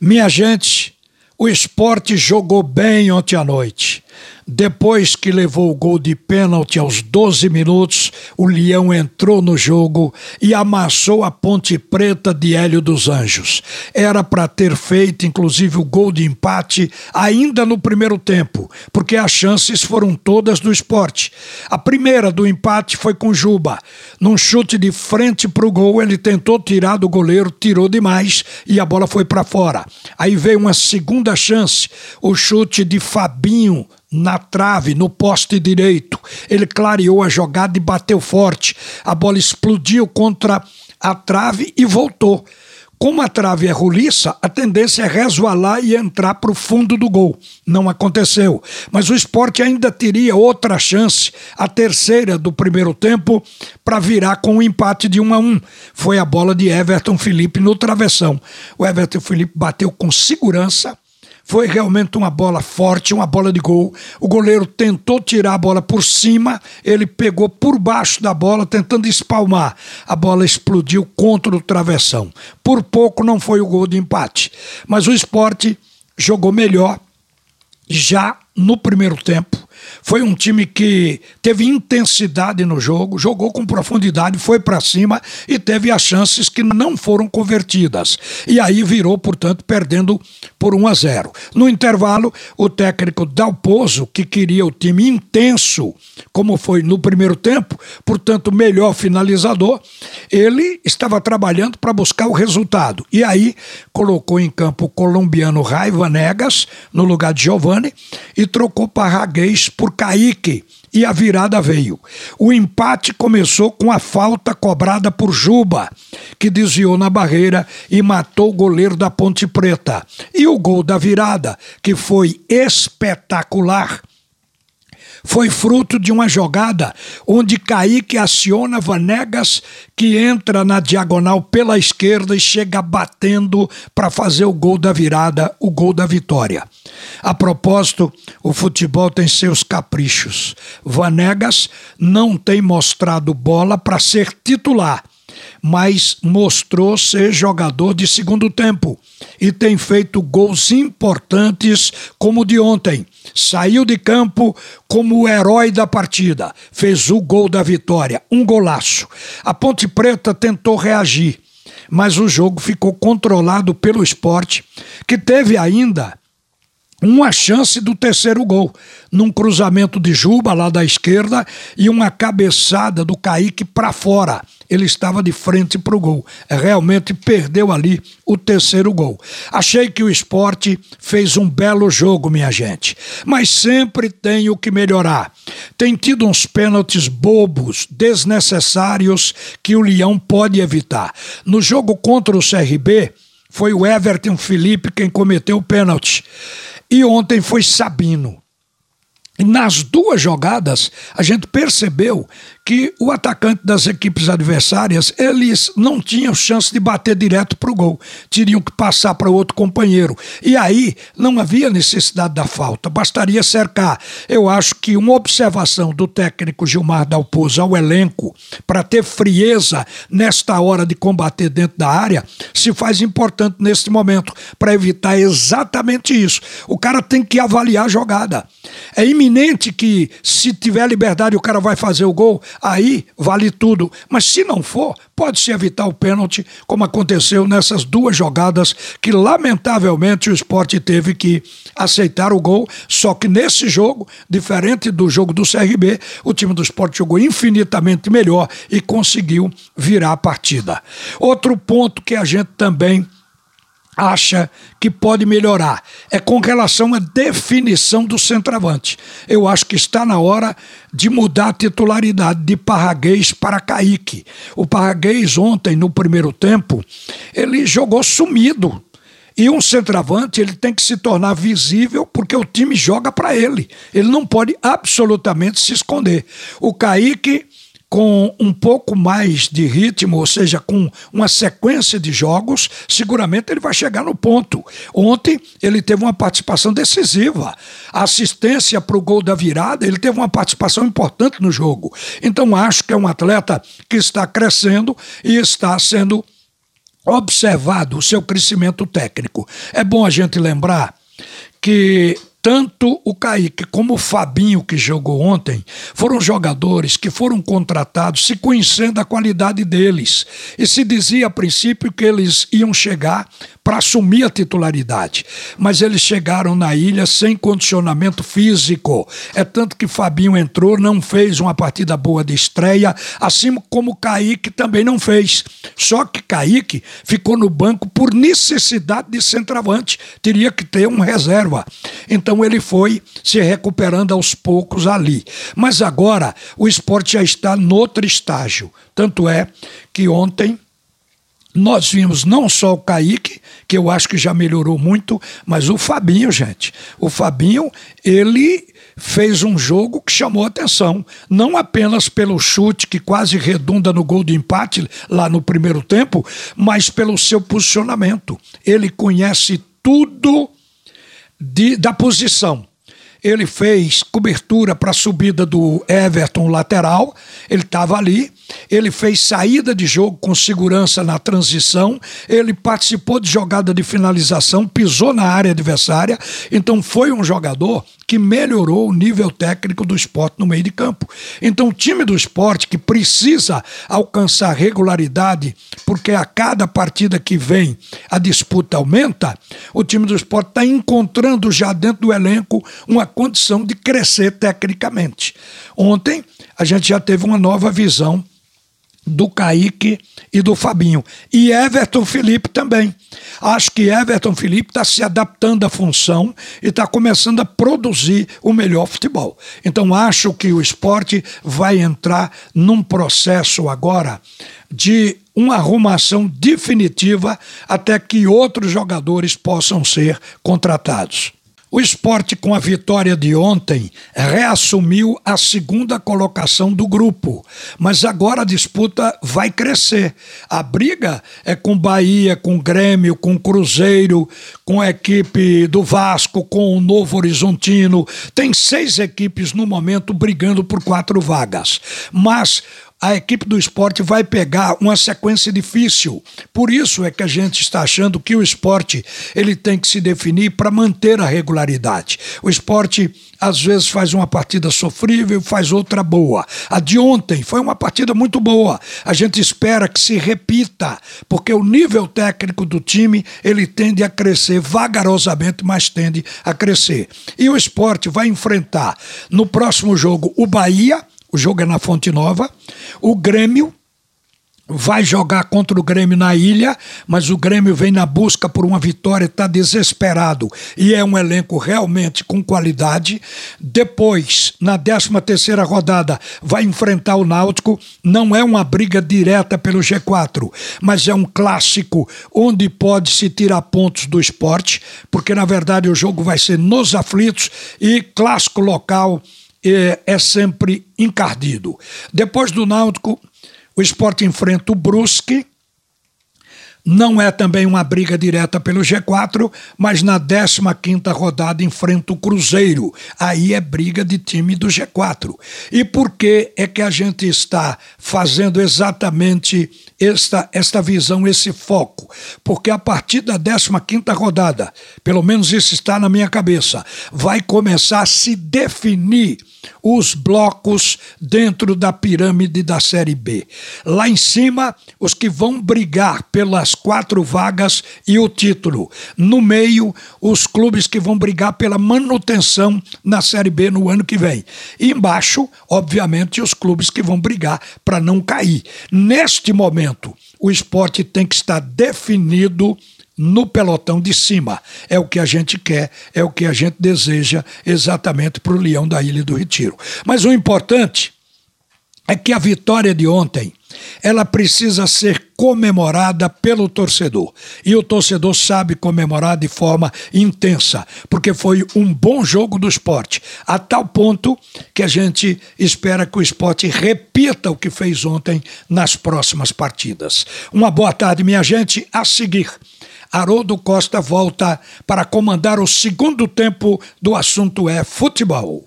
Minha gente, o esporte jogou bem ontem à noite. Depois que levou o gol de pênalti aos 12 minutos, o Leão entrou no jogo e amassou a Ponte Preta de Hélio dos Anjos. Era para ter feito, inclusive, o gol de empate ainda no primeiro tempo, porque as chances foram todas do esporte. A primeira do empate foi com Juba. Num chute de frente para o gol, ele tentou tirar do goleiro, tirou demais e a bola foi para fora. Aí veio uma segunda chance, o chute de Fabinho na trave, no poste direito. Ele clareou a jogada e bateu forte. A bola explodiu contra a trave e voltou. Como a trave é roliça, a tendência é resvalar e entrar para o fundo do gol. Não aconteceu. Mas o esporte ainda teria outra chance, a terceira do primeiro tempo, para virar com um empate de 1 a 1. Foi a bola de Everton Felipe no travessão. O Everton Felipe bateu com segurança foi realmente uma bola forte, uma bola de gol. O goleiro tentou tirar a bola por cima, ele pegou por baixo da bola, tentando espalmar. A bola explodiu contra o travessão. Por pouco não foi o gol de empate. Mas o esporte jogou melhor já no primeiro tempo. Foi um time que teve intensidade no jogo, jogou com profundidade, foi para cima e teve as chances que não foram convertidas. E aí virou, portanto, perdendo por 1 a 0. No intervalo, o técnico Dalpozo, que queria o time intenso, como foi no primeiro tempo, portanto, melhor finalizador, ele estava trabalhando para buscar o resultado. E aí colocou em campo o colombiano Raiva Negas no lugar de Giovani e trocou Parraguês por Kaique e a virada veio. O empate começou com a falta cobrada por Juba, que desviou na barreira e matou o goleiro da Ponte Preta. E o gol da virada, que foi espetacular, foi fruto de uma jogada onde Kaique aciona Vanegas, que entra na diagonal pela esquerda e chega batendo para fazer o gol da virada, o gol da vitória. A propósito, o futebol tem seus caprichos. Vanegas não tem mostrado bola para ser titular mas mostrou ser jogador de segundo tempo e tem feito gols importantes como o de ontem. Saiu de campo como o herói da partida, fez o gol da vitória, um golaço. A Ponte Preta tentou reagir, mas o jogo ficou controlado pelo esporte, que teve ainda uma chance do terceiro gol, num cruzamento de Juba lá da esquerda e uma cabeçada do Kaique para fora. Ele estava de frente para o gol. Realmente perdeu ali o terceiro gol. Achei que o esporte fez um belo jogo, minha gente. Mas sempre tem o que melhorar. Tem tido uns pênaltis bobos, desnecessários, que o Leão pode evitar. No jogo contra o CRB, foi o Everton Felipe quem cometeu o pênalti. E ontem foi Sabino. E nas duas jogadas, a gente percebeu que o atacante das equipes adversárias, eles não tinham chance de bater direto para o gol, teriam que passar para outro companheiro. E aí não havia necessidade da falta, bastaria cercar. Eu acho que uma observação do técnico Gilmar Dalpozo ao elenco para ter frieza nesta hora de combater dentro da área se faz importante neste momento para evitar exatamente isso. O cara tem que avaliar a jogada. É iminente que se tiver liberdade o cara vai fazer o gol, aí vale tudo. Mas se não for, pode-se evitar o pênalti, como aconteceu nessas duas jogadas que, lamentavelmente, o esporte teve que aceitar o gol. Só que nesse jogo, diferente do jogo do CRB, o time do esporte jogou infinitamente melhor e conseguiu virar a partida. Outro ponto que a gente também acha que pode melhorar é com relação à definição do centroavante. Eu acho que está na hora de mudar a titularidade de Parraguês para Kaique. O Parraguês ontem, no primeiro tempo, ele jogou sumido. E um centroavante, ele tem que se tornar visível porque o time joga para ele. Ele não pode absolutamente se esconder. O Kaique com um pouco mais de ritmo, ou seja, com uma sequência de jogos, seguramente ele vai chegar no ponto. Ontem ele teve uma participação decisiva. A assistência para o gol da virada, ele teve uma participação importante no jogo. Então acho que é um atleta que está crescendo e está sendo observado o seu crescimento técnico. É bom a gente lembrar que tanto o Kaique como o Fabinho, que jogou ontem, foram jogadores que foram contratados se conhecendo a qualidade deles. E se dizia a princípio que eles iam chegar para assumir a titularidade. Mas eles chegaram na ilha sem condicionamento físico. É tanto que Fabinho entrou, não fez uma partida boa de estreia, assim como Kaique também não fez. Só que Kaique ficou no banco por necessidade de centroavante, teria que ter um reserva. Então ele foi se recuperando aos poucos ali. Mas agora o esporte já está outro estágio. Tanto é que ontem nós vimos não só o Kaique, que eu acho que já melhorou muito, mas o Fabinho, gente. O Fabinho, ele fez um jogo que chamou atenção, não apenas pelo chute que quase redunda no gol de empate lá no primeiro tempo, mas pelo seu posicionamento. Ele conhece tudo de, da posição. Ele fez cobertura para a subida do Everton lateral, ele estava ali, ele fez saída de jogo com segurança na transição, ele participou de jogada de finalização, pisou na área adversária, então foi um jogador que melhorou o nível técnico do esporte no meio de campo. Então, o time do esporte que precisa alcançar regularidade, porque a cada partida que vem a disputa aumenta, o time do esporte está encontrando já dentro do elenco uma condição de crescer tecnicamente. Ontem, a gente já teve uma nova visão do Kaique e do Fabinho. E Everton Felipe também. Acho que Everton Felipe está se adaptando à função e está começando a produzir o melhor futebol. Então acho que o esporte vai entrar num processo agora de uma arrumação definitiva até que outros jogadores possam ser contratados. O esporte, com a vitória de ontem, reassumiu a segunda colocação do grupo, mas agora a disputa vai crescer. A briga é com Bahia, com Grêmio, com Cruzeiro, com a equipe do Vasco, com o Novo Horizontino. Tem seis equipes no momento brigando por quatro vagas. Mas a equipe do esporte vai pegar uma sequência difícil. Por isso é que a gente está achando que o esporte ele tem que se definir para manter a regularidade. O esporte às vezes faz uma partida sofrível, faz outra boa. A de ontem foi uma partida muito boa. A gente espera que se repita, porque o nível técnico do time ele tende a crescer vagarosamente, mas tende a crescer. E o esporte vai enfrentar no próximo jogo o Bahia o jogo é na Fonte Nova. O Grêmio vai jogar contra o Grêmio na ilha, mas o Grêmio vem na busca por uma vitória, está desesperado e é um elenco realmente com qualidade. Depois, na 13 terceira rodada, vai enfrentar o Náutico. Não é uma briga direta pelo G4, mas é um clássico onde pode se tirar pontos do esporte, porque na verdade o jogo vai ser nos aflitos e clássico local é, é sempre encardido. Depois do Náutico, o esporte enfrenta o Brusque, não é também uma briga direta pelo G4, mas na 15ª rodada enfrenta o Cruzeiro. Aí é briga de time do G4. E por que é que a gente está fazendo exatamente esta, esta visão, esse foco? Porque a partir da 15ª rodada, pelo menos isso está na minha cabeça, vai começar a se definir os blocos dentro da pirâmide da Série B. Lá em cima, os que vão brigar pelas quatro vagas e o título. No meio, os clubes que vão brigar pela manutenção na Série B no ano que vem. E embaixo, obviamente, os clubes que vão brigar para não cair. Neste momento, o esporte tem que estar definido no pelotão de cima. É o que a gente quer, é o que a gente deseja exatamente para o Leão da Ilha do Retiro. Mas o importante é que a vitória de ontem ela precisa ser comemorada pelo torcedor. E o torcedor sabe comemorar de forma intensa, porque foi um bom jogo do esporte, a tal ponto que a gente espera que o esporte repita o que fez ontem nas próximas partidas. Uma boa tarde, minha gente. A seguir. Haroldo Costa volta para comandar o segundo tempo do assunto é futebol.